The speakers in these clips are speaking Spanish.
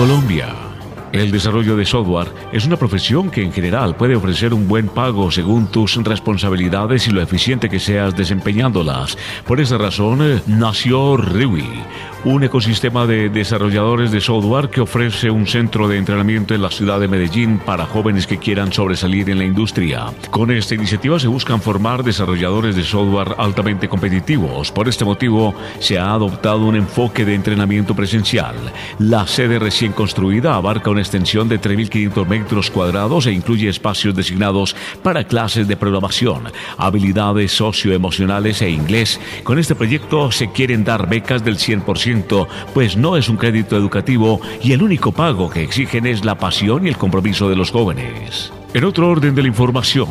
Colombia. El desarrollo de software es una profesión que en general puede ofrecer un buen pago según tus responsabilidades y lo eficiente que seas desempeñándolas. Por esa razón nació Riwi, un ecosistema de desarrolladores de software que ofrece un centro de entrenamiento en la ciudad de Medellín para jóvenes que quieran sobresalir en la industria. Con esta iniciativa se buscan formar desarrolladores de software altamente competitivos. Por este motivo se ha adoptado un enfoque de entrenamiento presencial. La sede recién construida abarca una extensión de 3.500 metros cuadrados e incluye espacios designados para clases de programación, habilidades socioemocionales e inglés. Con este proyecto se quieren dar becas del 100%, pues no es un crédito educativo y el único pago que exigen es la pasión y el compromiso de los jóvenes. En otro orden de la información,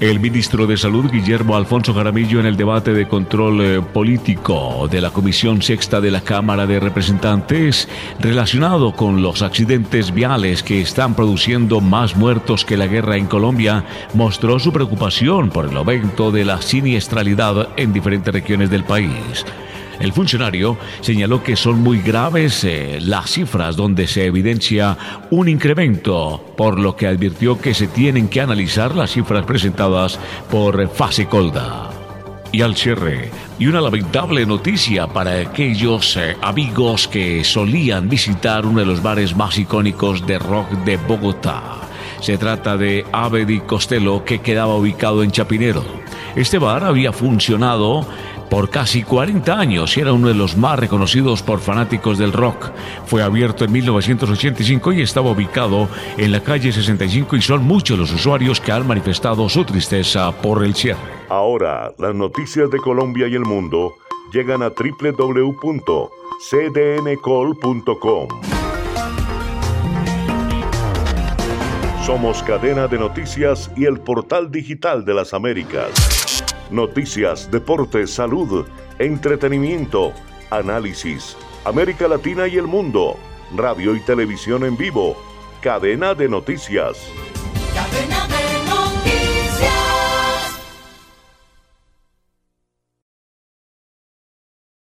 el ministro de Salud, Guillermo Alfonso Jaramillo, en el debate de control eh, político de la Comisión Sexta de la Cámara de Representantes, relacionado con los accidentes viales que están produciendo más muertos que la guerra en Colombia, mostró su preocupación por el aumento de la siniestralidad en diferentes regiones del país. El funcionario señaló que son muy graves eh, las cifras donde se evidencia un incremento, por lo que advirtió que se tienen que analizar las cifras presentadas por Fase Colda. Y al cierre, y una lamentable noticia para aquellos eh, amigos que solían visitar uno de los bares más icónicos de rock de Bogotá. Se trata de Avedi Costello que quedaba ubicado en Chapinero. Este bar había funcionado por casi 40 años y era uno de los más reconocidos por fanáticos del rock. Fue abierto en 1985 y estaba ubicado en la calle 65 y son muchos los usuarios que han manifestado su tristeza por el cierre. Ahora, las noticias de Colombia y el mundo llegan a www.cdncol.com. Somos cadena de noticias y el portal digital de las Américas noticias, deportes, salud, entretenimiento, análisis, América Latina y el mundo, radio y televisión en vivo, cadena de noticias.